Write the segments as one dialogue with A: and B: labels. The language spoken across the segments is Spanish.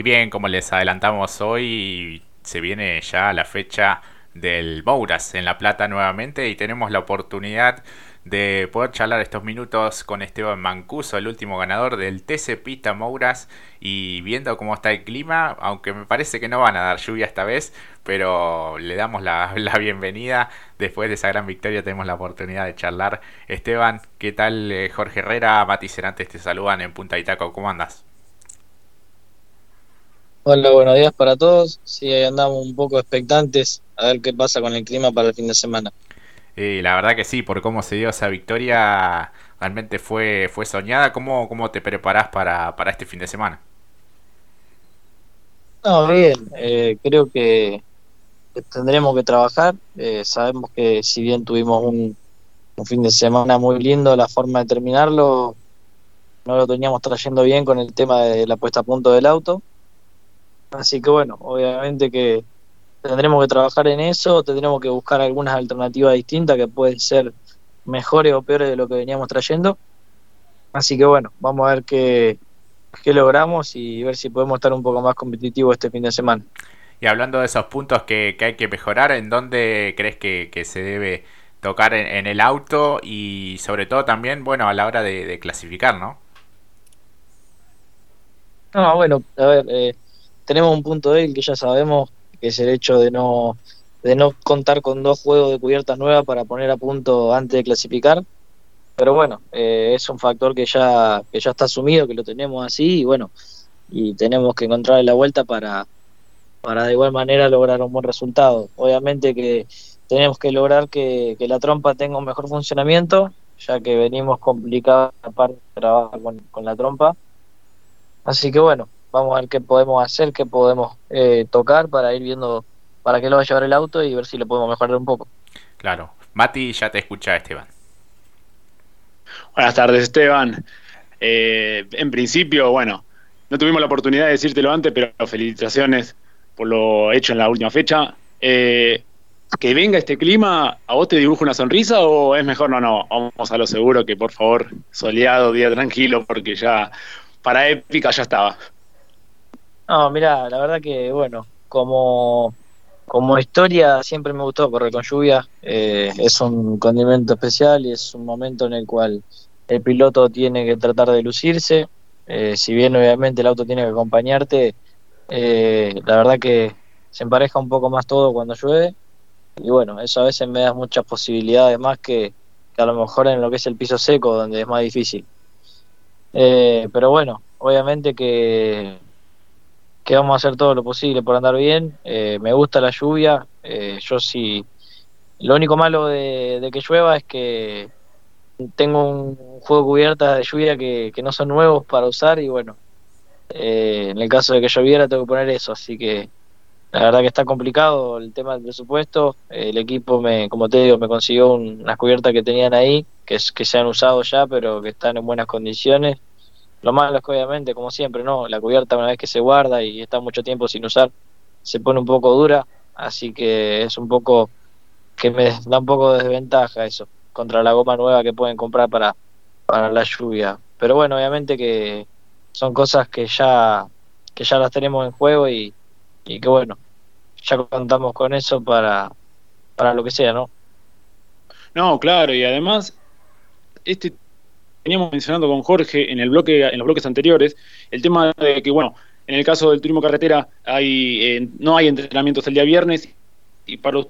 A: Y bien, como les adelantamos hoy, se viene ya la fecha del Mouras en La Plata nuevamente y tenemos la oportunidad de poder charlar estos minutos con Esteban Mancuso, el último ganador del TC Pista Mouras y viendo cómo está el clima, aunque me parece que no van a dar lluvia esta vez, pero le damos la, bienvenida. Después de esa gran victoria tenemos la oportunidad de charlar. Esteban, ¿qué tal? Eh, Jorge Herrera, Mati Cerantes te saludan en Punta Itaco, ¿cómo andas?
B: Hola, buenos días para todos. Sí, ahí andamos un poco expectantes a ver qué pasa con el clima para el fin de semana.
A: Y la verdad que sí, por cómo se dio esa victoria, realmente fue, fue soñada. ¿Cómo, cómo te preparás para, para este fin de semana?
B: No, bien, eh, creo que tendremos que trabajar. Eh, sabemos que si bien tuvimos un, un fin de semana muy lindo, la forma de terminarlo no lo teníamos trayendo bien con el tema de la puesta a punto del auto Así que bueno, obviamente que tendremos que trabajar en eso, tendremos que buscar algunas alternativas distintas que pueden ser mejores o peores de lo que veníamos trayendo. Así que bueno, vamos a ver qué, qué logramos y ver si podemos estar un poco más competitivos este fin de semana.
A: Y hablando de esos puntos que, hay que mejorar, ¿en dónde crees que, se debe tocar en, el auto y sobre todo también, bueno, a la hora de, clasificar, ¿no?
B: No, bueno, a ver, eh, tenemos un punto débil que ya sabemos, que es el hecho de no, de no contar con dos juegos de cubiertas nuevas para poner a punto antes de clasificar. Pero bueno, eh, es un factor que ya, que ya está asumido, que lo tenemos así y bueno, y tenemos que encontrar la vuelta para, para de igual manera lograr un buen resultado. Obviamente que tenemos que lograr que, la trompa tenga un mejor funcionamiento, ya que venimos complicados aparte de trabajar con la trompa. Así que bueno, vamos a ver qué podemos hacer, qué podemos eh, tocar para ir viendo para qué lo va a llevar el auto y ver si lo podemos mejorar un poco.
A: Claro. Mati, ya te escucha Esteban.
C: Buenas tardes, Esteban. Eh, en principio, bueno, no tuvimos la oportunidad de decírtelo antes, pero felicitaciones por lo hecho en la última fecha. Eh, que venga este clima, ¿a vos te dibuja una sonrisa o es mejor no, no? Vamos a lo seguro que por favor, soleado, día tranquilo, porque ya para épica ya estaba.
B: No, mira, la verdad que, bueno, como, como historia siempre me gustó correr con lluvia. Eh, es un condimento especial y es un momento en el cual el piloto tiene que tratar de lucirse. Eh, si bien obviamente el auto tiene que acompañarte, eh, la verdad que se empareja un poco más todo cuando llueve. Y bueno, eso a veces me da muchas posibilidades más que, que a lo mejor en lo que es el piso seco, donde es más difícil. pero bueno, obviamente que que vamos a hacer todo lo posible por andar bien. Eh, me gusta la lluvia. Eh, yo sí. Lo único malo de, que llueva es que tengo un juego cubierta de lluvia que, no son nuevos para usar y bueno, eh, en el caso de que lloviera tengo que poner eso, así que la verdad que está complicado el tema del presupuesto. el equipo, me, como te digo, me consiguió unas cubiertas que tenían ahí, que se han usado ya, pero que están en buenas condiciones lo malo es que obviamente, como siempre, no, la cubierta una vez que se guarda y está mucho tiempo sin usar, se pone un poco dura, así que es un poco que me da un poco de desventaja eso contra la goma nueva que pueden comprar para, para la lluvia. Pero bueno, obviamente que son cosas que ya que ya las tenemos en juego y, y que bueno, ya contamos con eso para, para lo que sea, ¿no?
C: No, claro, y además este veníamos mencionando con Jorge en el bloque, en los bloques anteriores, el tema de que, bueno, en el caso del turismo carretera hay, eh, no hay entrenamientos el día viernes, y para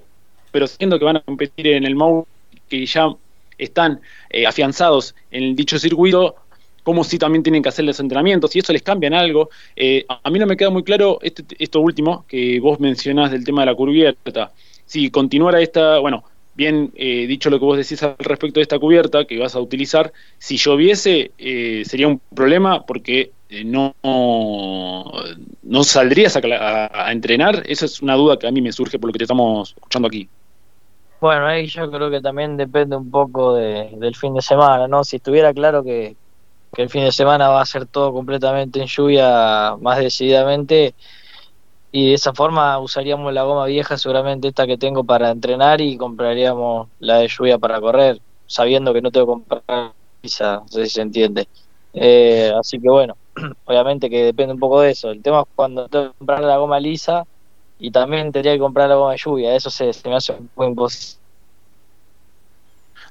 C: pero siendo que van a competir en el MOU, que ya están eh, afianzados en dicho circuito, como si también tienen que hacer los entrenamientos, y eso les cambia en algo. Eh, a mí no me queda muy claro este, esto último que vos mencionás del tema de la cubierta. Si continuara esta, bueno, bien eh, dicho lo que vos decís al respecto de esta cubierta que vas a utilizar, si lloviese eh, sería un problema porque eh, no, no saldrías a, entrenar. Esa es una duda que a mí me surge por lo que te estamos escuchando aquí.
B: Bueno, ahí yo creo que también depende un poco del fin de semana, ¿no? Si estuviera claro que, que el fin de semana va a ser todo completamente en lluvia más decididamente, y de esa forma usaríamos la goma vieja, seguramente esta que tengo para entrenar, y compraríamos la de lluvia para correr, sabiendo que no tengo que comprar pizza, no sé si se entiende. Eh, así que bueno, obviamente que depende un poco de eso. El tema es cuando tengo que comprar la goma lisa y también tendría que comprar la goma de lluvia, eso se, me hace un poco imposible.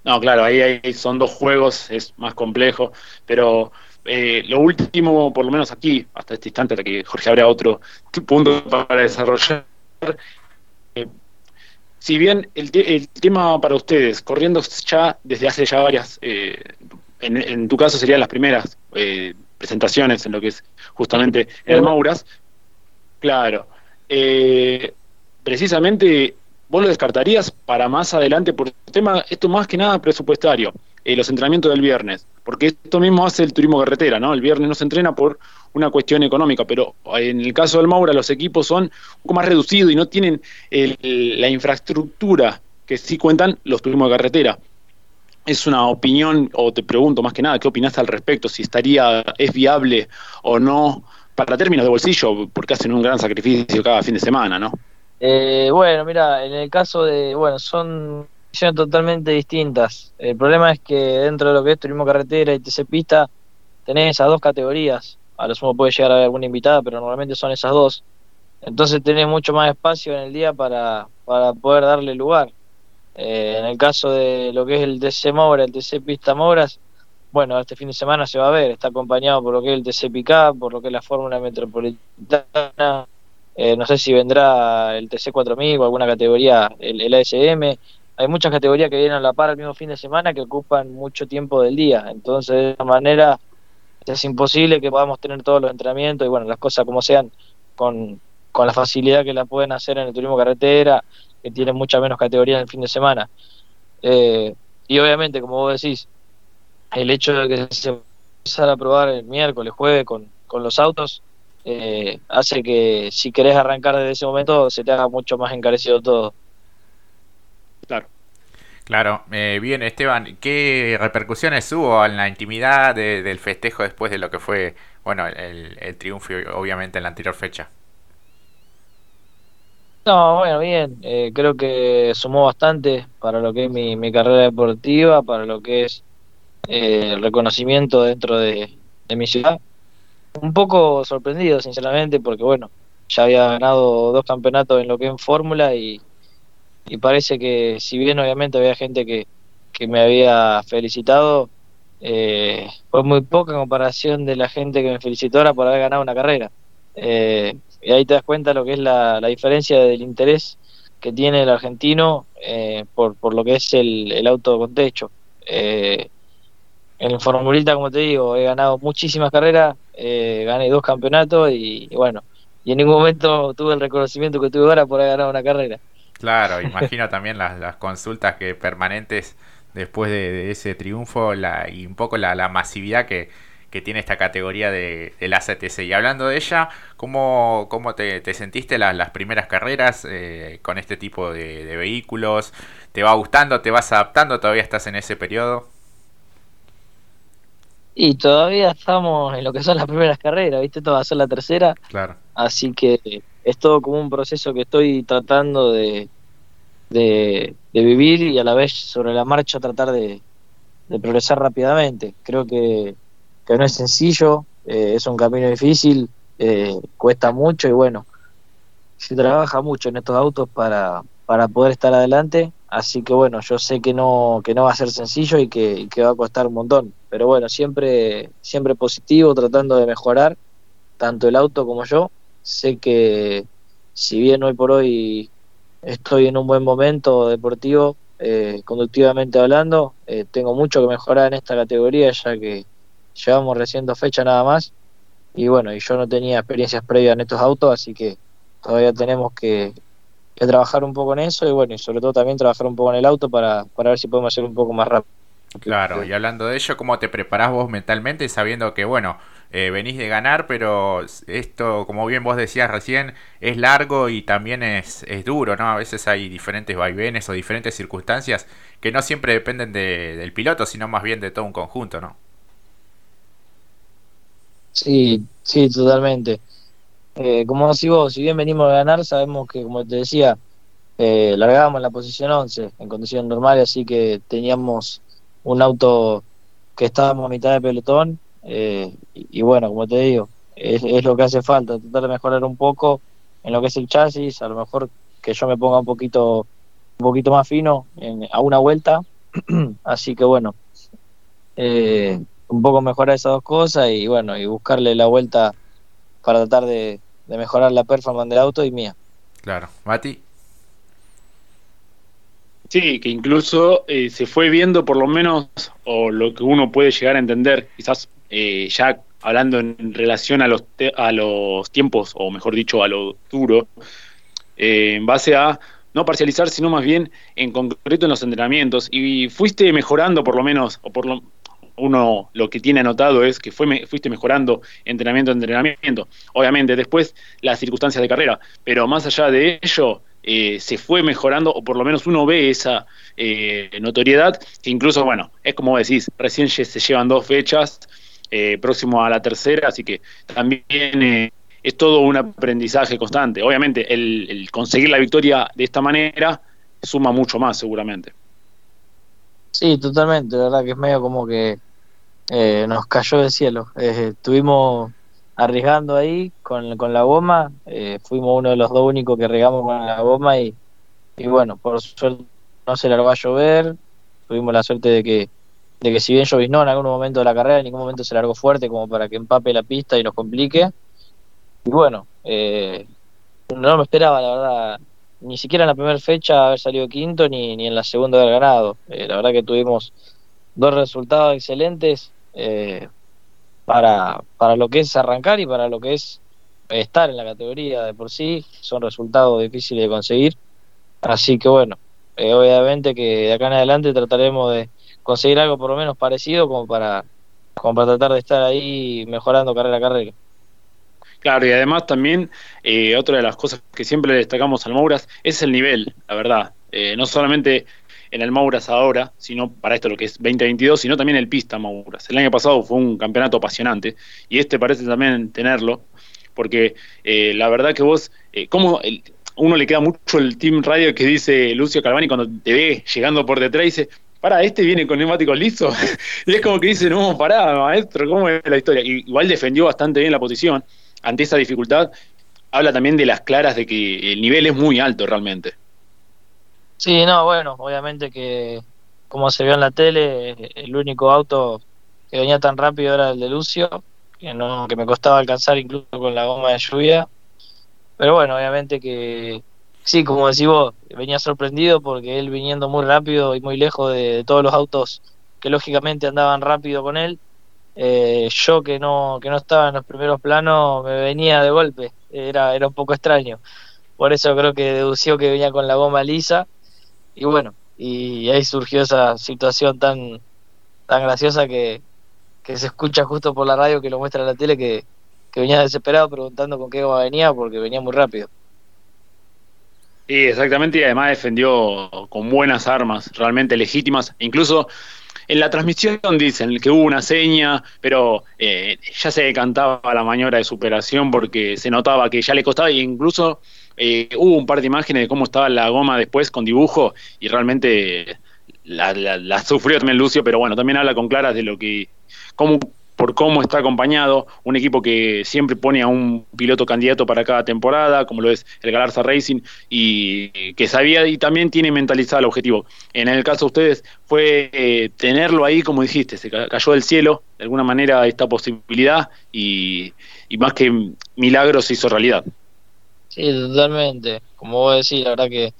C: No, claro, ahí, son dos juegos, es más complejo, pero eh, lo último, por lo menos aquí, hasta este instante, hasta que Jorge habrá otro punto para desarrollar, eh, si bien el, tema para ustedes, corriendo ya desde hace ya varias, eh, en, tu caso serían las primeras eh, presentaciones en lo que es justamente el Mauras, claro, eh, precisamente vos lo descartarías para más adelante por el tema, esto más que nada presupuestario, los entrenamientos del viernes, porque esto mismo hace el turismo carretera, ¿no? El viernes no se entrena por una cuestión económica, pero en el caso del Maura los equipos son un poco más reducidos y no tienen la infraestructura que sí cuentan los turismos de carretera. Es una opinión, o te pregunto más que nada, ¿qué opinas al respecto? Si estaría, es viable o no para términos de bolsillo, porque hacen un gran sacrificio cada fin de semana, ¿no?
B: Eh, bueno, mira, en el caso de, bueno, son visiones totalmente distintas. El problema es que dentro de lo que es turismo carretera y TC pista, tenés esas dos categorías a lo sumo puede llegar a haber alguna invitada, pero normalmente son esas dos. Entonces tenés mucho más espacio en el día para, para poder darle lugar. Eh, en el caso de lo que es el TC Mora, el TC Pista Moras, bueno, este fin de semana se va a ver, está acompañado por lo que es el TC Pickup, por lo que es la Fórmula Metropolitana, eh, no sé si vendrá el TC 4000 o alguna categoría, el, el, ASM. Hay muchas categorías que vienen a la par el mismo fin de semana que ocupan mucho tiempo del día. Entonces, de esa manera, es imposible que podamos tener todos los entrenamientos y bueno, las cosas como sean con, la facilidad que la pueden hacer en el turismo carretera, que tiene mucha menos categoría en el fin de semana. Eh, y obviamente, como vos decís, el hecho de que se empezara a probar el miércoles, jueves con, con los autos, eh, hace que si querés arrancar desde ese momento se te haga mucho más encarecido todo.
A: Claro. Claro, eh, bien Esteban, ¿qué repercusiones hubo en la intimidad del festejo después de lo que fue, bueno, el, triunfo obviamente en la anterior fecha?
B: No, bueno, bien, eh, creo que sumó bastante para lo que es mi, carrera deportiva, para lo que es eh, el reconocimiento dentro de, de mi ciudad. Un poco sorprendido, sinceramente, porque bueno, ya había ganado dos campeonatos en lo que es en Fórmula y y parece que si bien obviamente había gente que, que me había felicitado, eh, fue muy poca en comparación de la gente que me felicitó ahora por haber ganado una carrera. Eh, y ahí te das cuenta lo que es la, la diferencia del interés que tiene el argentino eh, por, por lo que es el, el auto con techo. en el Formulita, como te digo, he ganado muchísimas carreras, gané dos campeonatos y, y, bueno, y en ningún momento tuve el reconocimiento que tuve ahora por haber ganado una carrera.
A: Claro, imagino también las, las consultas que permanentes después de, ese triunfo la, y un poco la, la masividad que, que, tiene esta categoría de, la CTC. Y hablando de ella, ¿cómo, cómo te, sentiste las primeras carreras eh, con este tipo de, de, vehículos? ¿Te va gustando? ¿Te vas adaptando? ¿Todavía estás en ese periodo?
B: Y todavía estamos en lo que son las primeras carreras, ¿viste? Esto va a ser la tercera.
A: Claro.
B: Así que es todo como un proceso que estoy tratando de, de, vivir y a la vez sobre la marcha tratar de, progresar rápidamente. Creo que, no es sencillo, eh, es un camino difícil, eh, cuesta mucho y bueno, se trabaja mucho en estos autos para, para poder estar adelante, así que bueno, yo sé que no, que no va a ser sencillo y que, que va a costar un montón, pero bueno, siempre, siempre positivo, tratando de mejorar, tanto el auto como yo, sé que si bien hoy por hoy estoy en un buen momento deportivo, eh, conductivamente hablando, eh, tengo mucho que mejorar en esta categoría ya que llevamos recién dos fechas nada más y bueno, y yo no tenía experiencias previas en estos autos, así que todavía tenemos que, trabajar un poco en eso y bueno, y sobre todo también trabajar un poco en el auto para, para ver si podemos hacer un poco más rápido.
A: Claro, y hablando de ello, ¿cómo te preparás vos mentalmente sabiendo que, bueno, eh, venís de ganar, pero esto, como bien vos decías recién, es largo y también es, es duro, ¿no? A veces hay diferentes vaivenes o diferentes circunstancias que no siempre dependen de, del piloto, sino más bien de todo un conjunto, ¿no?
B: Sí, sí, totalmente. Eh, como decís vos, si bien venimos a ganar, sabemos que, como te decía, eh, largábamos la posición 11 en condiciones normales, así que teníamos un auto que estábamos a mitad de pelotón Eh, y, bueno, como te digo, es, es, lo que hace falta, tratar de mejorar un poco en lo que es el chasis, a lo mejor que yo me ponga un poquito, un poquito más fino a una vuelta. Así que bueno, eh, un poco mejorar esas dos cosas y bueno, y buscarle la vuelta para tratar de, mejorar la performance del auto y mía.
A: Claro, Mati.
C: Sí, que incluso eh, se fue viendo por lo menos, o lo que uno puede llegar a entender, quizás eh, ya hablando en relación a los, a los tiempos, o mejor dicho, a lo duro, eh, en base a no parcializar, sino más bien en concreto en los entrenamientos. Y fuiste mejorando por lo menos, o por lo, uno lo que tiene anotado es que fue, fuiste mejorando entrenamiento entrenamiento. Obviamente, después las circunstancias de carrera, pero más allá de ello, eh, se fue mejorando, o por lo menos uno ve esa eh, notoriedad, que incluso, bueno, es como decís, recién se llevan dos fechas, eh, próximo a la tercera, así que también es todo un aprendizaje constante. Obviamente, el conseguir la victoria de esta manera suma mucho más, seguramente.
B: Sí, totalmente, la verdad que es medio como que eh, nos cayó del cielo. Eh, estuvimos arriesgando ahí con, con la goma, eh, fuimos uno de los dos únicos que regamos con la goma y, y bueno, por suerte no se largó a llover, tuvimos la suerte de que, de que si bien lloviznó en algún momento de la carrera, en ningún momento se largó fuerte como para que empape la pista y nos complique. Y bueno, no me esperaba, la verdad, ni siquiera en la primera fecha haber salido quinto, ni, ni en la segunda haber ganado. la verdad que tuvimos dos resultados excelentes eh, para, para lo que es arrancar y para lo que es estar en la categoría de por sí, son resultados difíciles de conseguir. Así que bueno, eh, obviamente que de acá en adelante trataremos de conseguir algo por lo menos parecido como para, como para tratar de estar ahí mejorando carrera a carrera.
C: Claro, y además también eh, otra de las cosas que siempre destacamos al Mouras es el nivel, la verdad. no solamente en el Mauras ahora, sino para esto lo que es 2022, sino también el Pista Mauras. El año pasado fue un campeonato apasionante y este parece también tenerlo, porque eh, la verdad que vos, eh, como uno le queda mucho el Team Radio que dice Lucio Calvani cuando te ve llegando por detrás dice, para, este viene con neumáticos lisos. y es como que dice, no, pará, maestro, ¿cómo es la historia? igual defendió bastante bien la posición ante esa dificultad. Habla también de las claras de que el nivel es muy alto realmente.
B: Sí, no, bueno, obviamente que como se vio en la tele, el único auto que venía tan rápido era el de Lucio, que no que me costaba alcanzar incluso con la goma de lluvia. Pero bueno, obviamente que sí, como decís vos, venía sorprendido porque él viniendo muy rápido y muy lejos de, todos los autos que lógicamente andaban rápido con él, eh, yo que no que no estaba en los primeros planos me venía de golpe, era era un poco extraño. Por eso creo que dedució que venía con la goma lisa y bueno, y ahí surgió esa situación tan, tan graciosa que, se escucha justo por la radio que lo muestra la tele que, venía desesperado preguntando con qué goma venía porque venía muy rápido.
C: Sí, exactamente, y además defendió con buenas armas, realmente legítimas. Incluso en la transmisión dicen que hubo una seña, pero eh, ya se cantaba la maniobra de superación porque se notaba que ya le costaba, e incluso eh, hubo un par de imágenes de cómo estaba la goma después con dibujo y realmente la, sufrió también Lucio, pero bueno, también habla con claras de lo que, cómo, por cómo está acompañado, un equipo que siempre pone a un piloto candidato para cada temporada, como lo es el Galarza Racing, y que sabía y también tiene mentalizado el objetivo. En el caso de ustedes fue eh, tenerlo ahí, como dijiste, se cayó del cielo, de alguna manera, esta posibilidad, y, más que milagros se hizo realidad.
B: Sí, totalmente. Como vos decís, la verdad que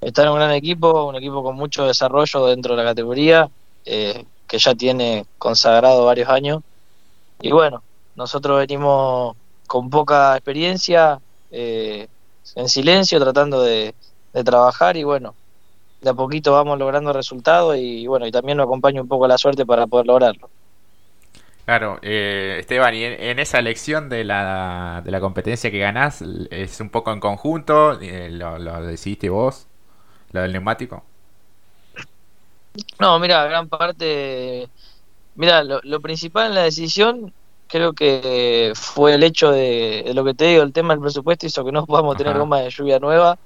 B: está en un gran equipo, un equipo con mucho desarrollo dentro de la categoría, eh, que ya tiene consagrado varios años. Y bueno, nosotros venimos con poca experiencia, eh, en silencio, tratando de, trabajar y bueno, de a poquito vamos logrando resultados y bueno, y también nos acompaña un poco la suerte para poder lograrlo.
A: Claro, eh, Esteban, y en, esa elección de la, de la competencia que ganás, ¿es un poco en conjunto? Eh, lo, decidiste vos? ¿Lo del neumático?
B: No, mira, gran parte. Mira, lo, principal en la decisión creo que fue el hecho de, lo que te digo, el tema del presupuesto hizo que no podamos tener goma de lluvia nueva,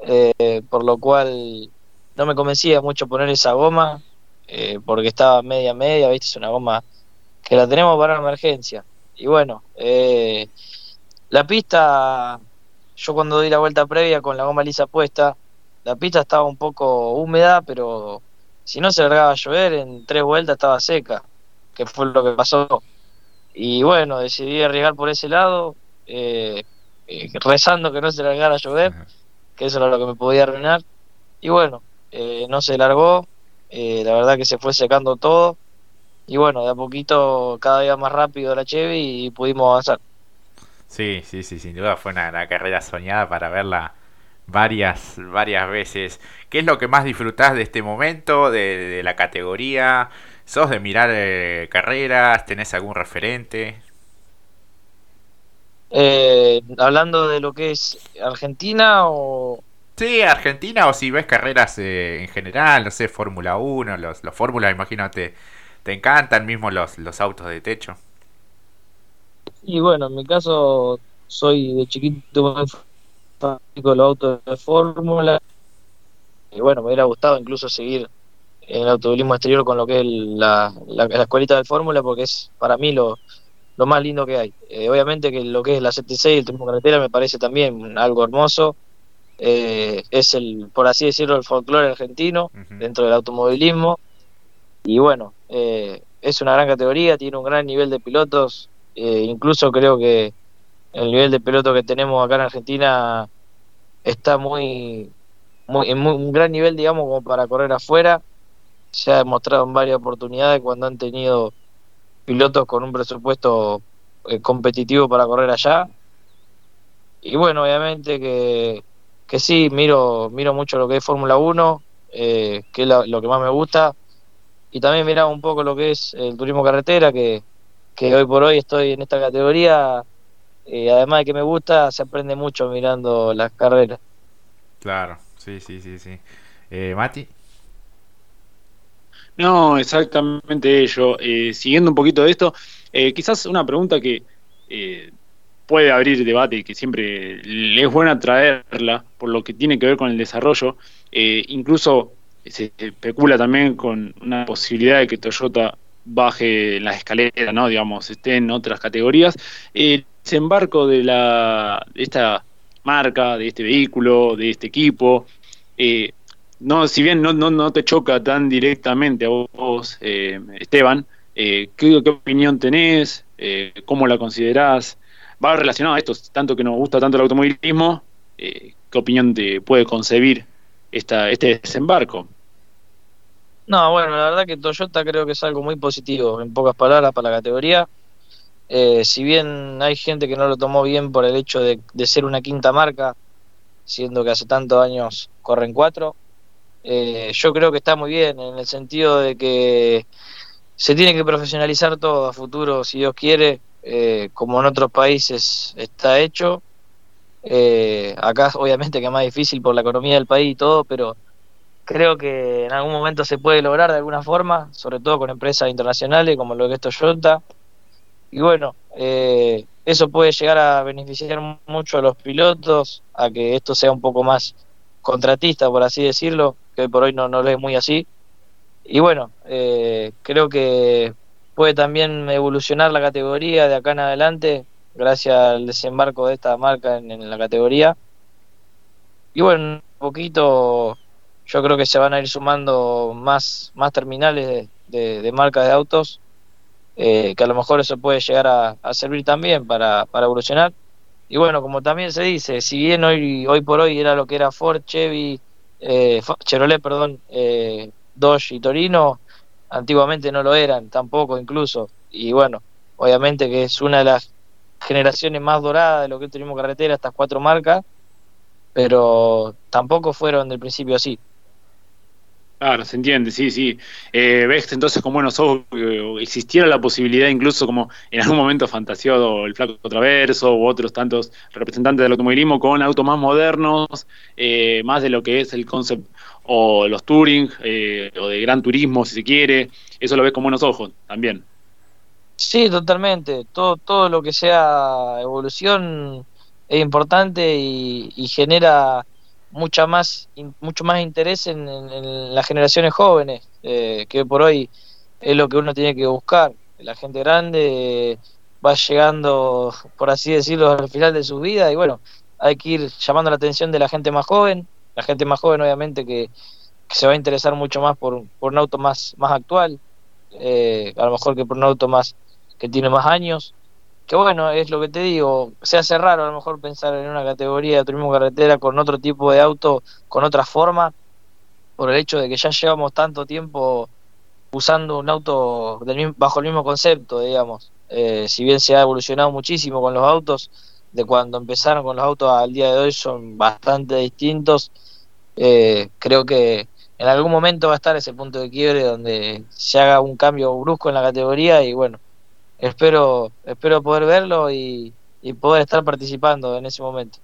B: eh, por lo cual no me convencía mucho poner esa goma, porque estaba media media, viste, es una goma que la tenemos para emergencia. Y bueno, eh, la pista, yo cuando di la vuelta previa con la goma lisa puesta, la pista estaba un poco húmeda, pero si no se largaba a llover, en tres vueltas estaba seca, que fue lo que pasó. Y bueno, decidí arriesgar por ese lado, eh, eh, rezando que no se largara a llover, que eso era lo que me podía arruinar. Y bueno, eh, no se largó, la verdad que se fue secando todo. Y bueno, de a poquito cada día más rápido la Chevy y pudimos avanzar.
A: Sí, sí, sí, sin duda fue una, una carrera soñada para verla varias, varias veces. ¿Qué es lo que más disfrutás de este momento, de, la categoría? ¿Sos de mirar eh, carreras? ¿Tenés algún referente?
B: Eh, hablando de lo que es Argentina o...
A: Sí, Argentina o si ves carreras eh, en general, no sé, Fórmula 1, los, los Fórmulas, imagínate, te encantan mismo los, los autos de techo.
B: Y bueno, en mi caso soy de chiquito con los autos de fórmula. Y bueno, me hubiera gustado incluso seguir en el automovilismo exterior con lo que es la, la, escuelita de fórmula, porque es para mí lo, lo más lindo que hay. Eh, obviamente que lo que es la 76 y el turismo carretera me parece también algo hermoso. Eh, es el, por así decirlo, el folclore argentino dentro del automovilismo. Y bueno, eh, es una gran categoría, tiene un gran nivel de pilotos. incluso creo que el nivel de piloto que tenemos acá en Argentina está muy, muy en un gran nivel, digamos, como para correr afuera. Se ha demostrado en varias oportunidades cuando han tenido pilotos con un presupuesto eh, competitivo para correr allá. Y bueno, obviamente que, que sí, miro, miro mucho lo que es Fórmula 1, eh, que es lo, que más me gusta. Y también mira un poco lo que es el turismo carretera, que, que hoy por hoy estoy en esta categoría y además de que me gusta, se aprende mucho mirando las carreras.
A: Claro, sí, sí, sí, sí. Eh, Mati.
C: No, exactamente ello. Eh, siguiendo un poquito de esto, eh, quizás una pregunta que eh, puede abrir debate y que siempre es buena traerla por lo que tiene que ver con el desarrollo. incluso se especula también con una posibilidad de que Toyota baje las escaleras, ¿no? Digamos, esté en otras categorías. Eh, desembarco de, la, de esta marca, de este vehículo, de este equipo, eh, no, si bien no, no, no, te choca tan directamente a vos, eh, Esteban, eh, ¿qué, opinión tenés? ¿Cómo la considerás? Va relacionado a esto, tanto que nos gusta tanto el automovilismo, ¿qué opinión te puede concebir esta, este desembarco?
B: No, bueno, la verdad que Toyota creo que es algo muy positivo, en pocas palabras, para la categoría. Eh, si bien hay gente que no lo tomó bien por el hecho de, ser una quinta marca, siendo que hace tantos años corren cuatro, eh, yo creo que está muy bien en el sentido de que se tiene que profesionalizar todo a futuro, si Dios quiere, eh, como en otros países está hecho. acá obviamente que es más difícil por la economía del país y todo, pero creo que en algún momento se puede lograr de alguna forma, sobre todo con empresas internacionales como lo que es Toyota y bueno, eh, eso puede llegar a beneficiar mucho a los pilotos, a que esto sea un poco más contratista, por así decirlo, que por hoy no, no lo es muy así. Y bueno, eh, creo que puede también evolucionar la categoría de acá en adelante, gracias al desembarco de esta marca en, la categoría. Y bueno, un poquito yo creo que se van a ir sumando más, más terminales de, marcas de autos eh, que a lo mejor eso puede llegar a, servir también para, para, evolucionar. Y bueno, como también se dice, si bien hoy, hoy por hoy era lo que era Ford, Chevy, eh, Chevrolet, perdón, eh, Dodge y Torino, antiguamente no lo eran, tampoco incluso. Y bueno, obviamente que es una de las generaciones más doradas de lo que tuvimos carretera, estas cuatro marcas, pero tampoco fueron del principio así.
C: Claro, se entiende, sí, sí. Eh, ves entonces con buenos ojos que existiera la posibilidad, incluso como en algún momento fantaseado el Flaco Traverso u otros tantos representantes del automovilismo con autos más modernos, eh, más de lo que es el concept o los Touring eh, o de gran turismo, si se quiere. Eso lo ves con buenos ojos también.
B: Sí, totalmente. Todo, todo lo que sea evolución es importante y genera mucha más, mucho más interés en, las generaciones jóvenes, eh, que por hoy es lo que uno tiene que buscar. la gente grande va llegando, por así decirlo, al final de su vida y bueno, hay que ir llamando la atención de la gente más joven, la gente más joven obviamente que, se va a interesar mucho más por, por un auto más, más actual, eh, a lo mejor que por un auto más que tiene más años, que bueno, es lo que te digo, se hace raro a lo mejor pensar en una categoría de turismo carretera con otro tipo de auto, con otra forma, por el hecho de que ya llevamos tanto tiempo usando un auto del bajo el mismo concepto, digamos. Eh, si bien se ha evolucionado muchísimo con los autos, de cuando empezaron con los autos al día de hoy son bastante distintos. Eh, creo que en algún momento va a estar ese punto de quiebre donde se haga un cambio brusco en la categoría y bueno, espero, espero poder verlo y, poder estar participando en ese momento.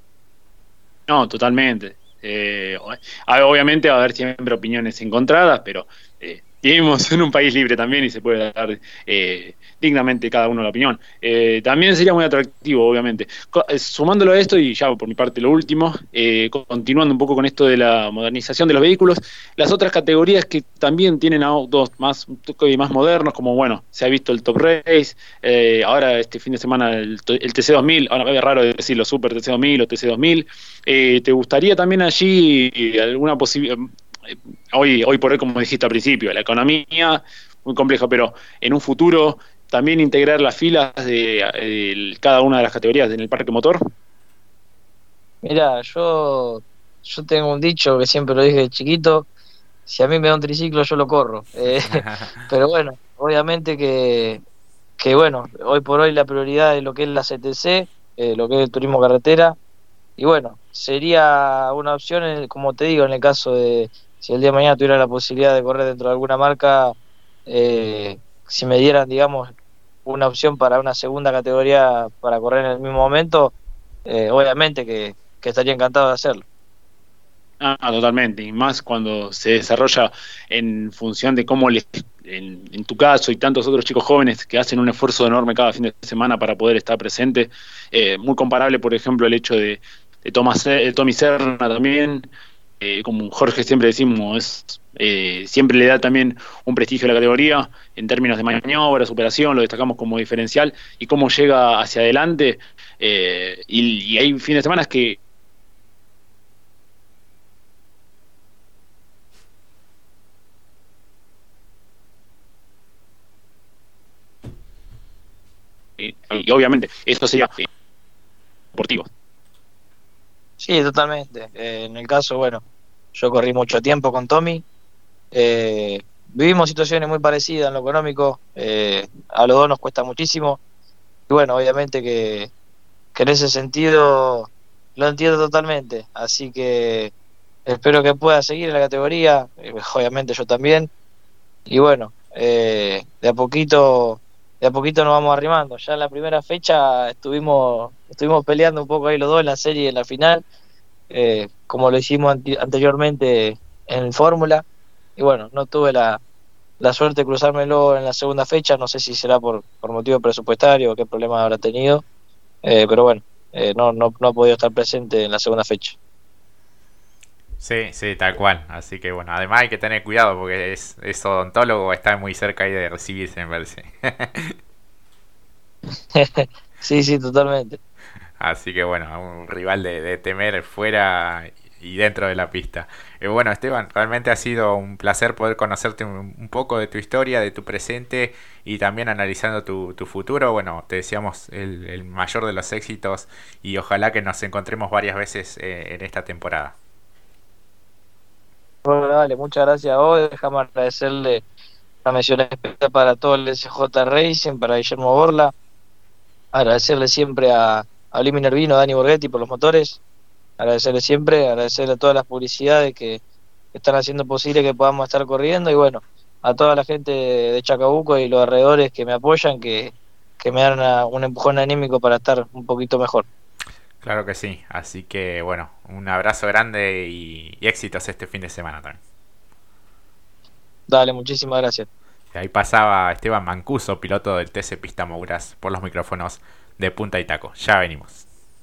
C: No, totalmente. Eh, obviamente va a haber siempre opiniones encontradas, pero eh, vivimos en un país libre también y se puede dar eh, dignamente cada uno la opinión. Eh, también sería muy atractivo, obviamente. Eh, sumándolo a esto, y ya por mi parte lo último, continuando un poco con esto de la modernización de los vehículos, las otras categorías que también tienen autos más, más modernos, como bueno, se ha visto el Top Race, ahora este fin de semana el, TC2000, ahora es raro decirlo, Super TC2000 o TC2000, ¿te gustaría también allí alguna posibilidad? Hoy, hoy por hoy, como dijiste al principio, la economía muy compleja, pero en un futuro también integrar las filas de, cada una de las categorías en el parque motor.
B: Mira, yo, yo tengo un dicho que siempre lo dije de chiquito, si a mí me da un triciclo yo lo corro. Eh, pero bueno, obviamente que, que bueno, hoy por hoy la prioridad es lo que es la CTC, eh, lo que es el turismo carretera, y bueno, sería una opción, como te digo, en el caso de, si el día de mañana tuviera la posibilidad de correr dentro de alguna marca, eh, si me dieran, digamos, una opción para una segunda categoría para correr en el mismo momento, eh, obviamente que, estaría encantado de hacerlo.
C: Ah, totalmente, y más cuando se desarrolla en función de cómo les, en, tu caso y tantos otros chicos jóvenes que hacen un esfuerzo enorme cada fin de semana para poder estar presente, eh, muy comparable, por ejemplo, el hecho de, de, Tomás, de Tommy Serna también, eh, como Jorge siempre decimos, eh, siempre le da también un prestigio a la categoría en términos de maniobra, superación, lo destacamos como diferencial y cómo llega hacia adelante. Eh, y, hay fines de semana que y obviamente esto sería deportivo.
B: Sí, totalmente. Eh, en el caso, bueno, yo corrí mucho tiempo con Tommy. Eh, vivimos situaciones muy parecidas en lo económico. Eh, a los dos nos cuesta muchísimo. Y bueno, obviamente que, en ese sentido lo entiendo totalmente. Así que espero que pueda seguir en la categoría. obviamente yo también. Y bueno, de a poquito de a poquito nos vamos arrimando. Ya en la primera fecha estuvimos estuvimos peleando un poco ahí los dos en la serie en la final, eh, como lo hicimos anteriormente en Fórmula. Y bueno, no tuve la, la suerte de cruzármelo en la segunda fecha, no sé si será por, por motivo presupuestario o qué problema habrá tenido, eh, pero bueno, eh, no, no, no ha podido estar presente en la segunda fecha.
A: Sí, sí, tal cual. Así que bueno, además hay que tener cuidado porque es, es odontólogo, está muy cerca ahí de recibirse, me parece.
B: sí, sí, totalmente.
A: Así que bueno, un rival de, temer fuera y dentro de la pista. Eh, bueno, Esteban, realmente ha sido un placer poder conocerte un, poco de tu historia, de tu presente y también analizando tu, tu futuro. Bueno, te deseamos el, mayor de los éxitos y ojalá que nos encontremos varias veces eh, en esta temporada.
B: Muchas gracias a vos. Déjame agradecerle la mención especial para todo el SJ Racing, para Guillermo Borla. Agradecerle siempre a, a Limi Nervino, a Dani Borghetti por los motores. Agradecerle siempre, agradecerle a todas las publicidades que están haciendo posible que podamos estar corriendo. Y bueno, a toda la gente de Chacabuco y los alrededores que me apoyan, que, me dan un empujón anímico para estar un poquito mejor.
A: Claro que sí, así que bueno, un abrazo grande y, éxitos este fin de semana también.
B: Dale, muchísimas gracias.
A: Ahí pasaba Esteban Mancuso, piloto del TC Pista Mouras, por los micrófonos de Punta y Taco. Ya venimos.